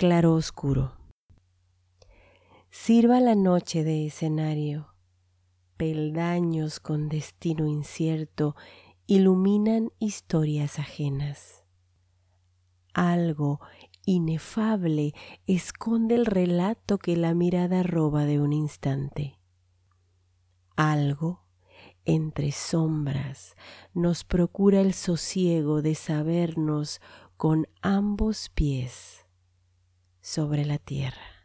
claro oscuro. Sirva la noche de escenario, peldaños con destino incierto iluminan historias ajenas. Algo inefable esconde el relato que la mirada roba de un instante. Algo entre sombras nos procura el sosiego de sabernos con ambos pies sobre la tierra.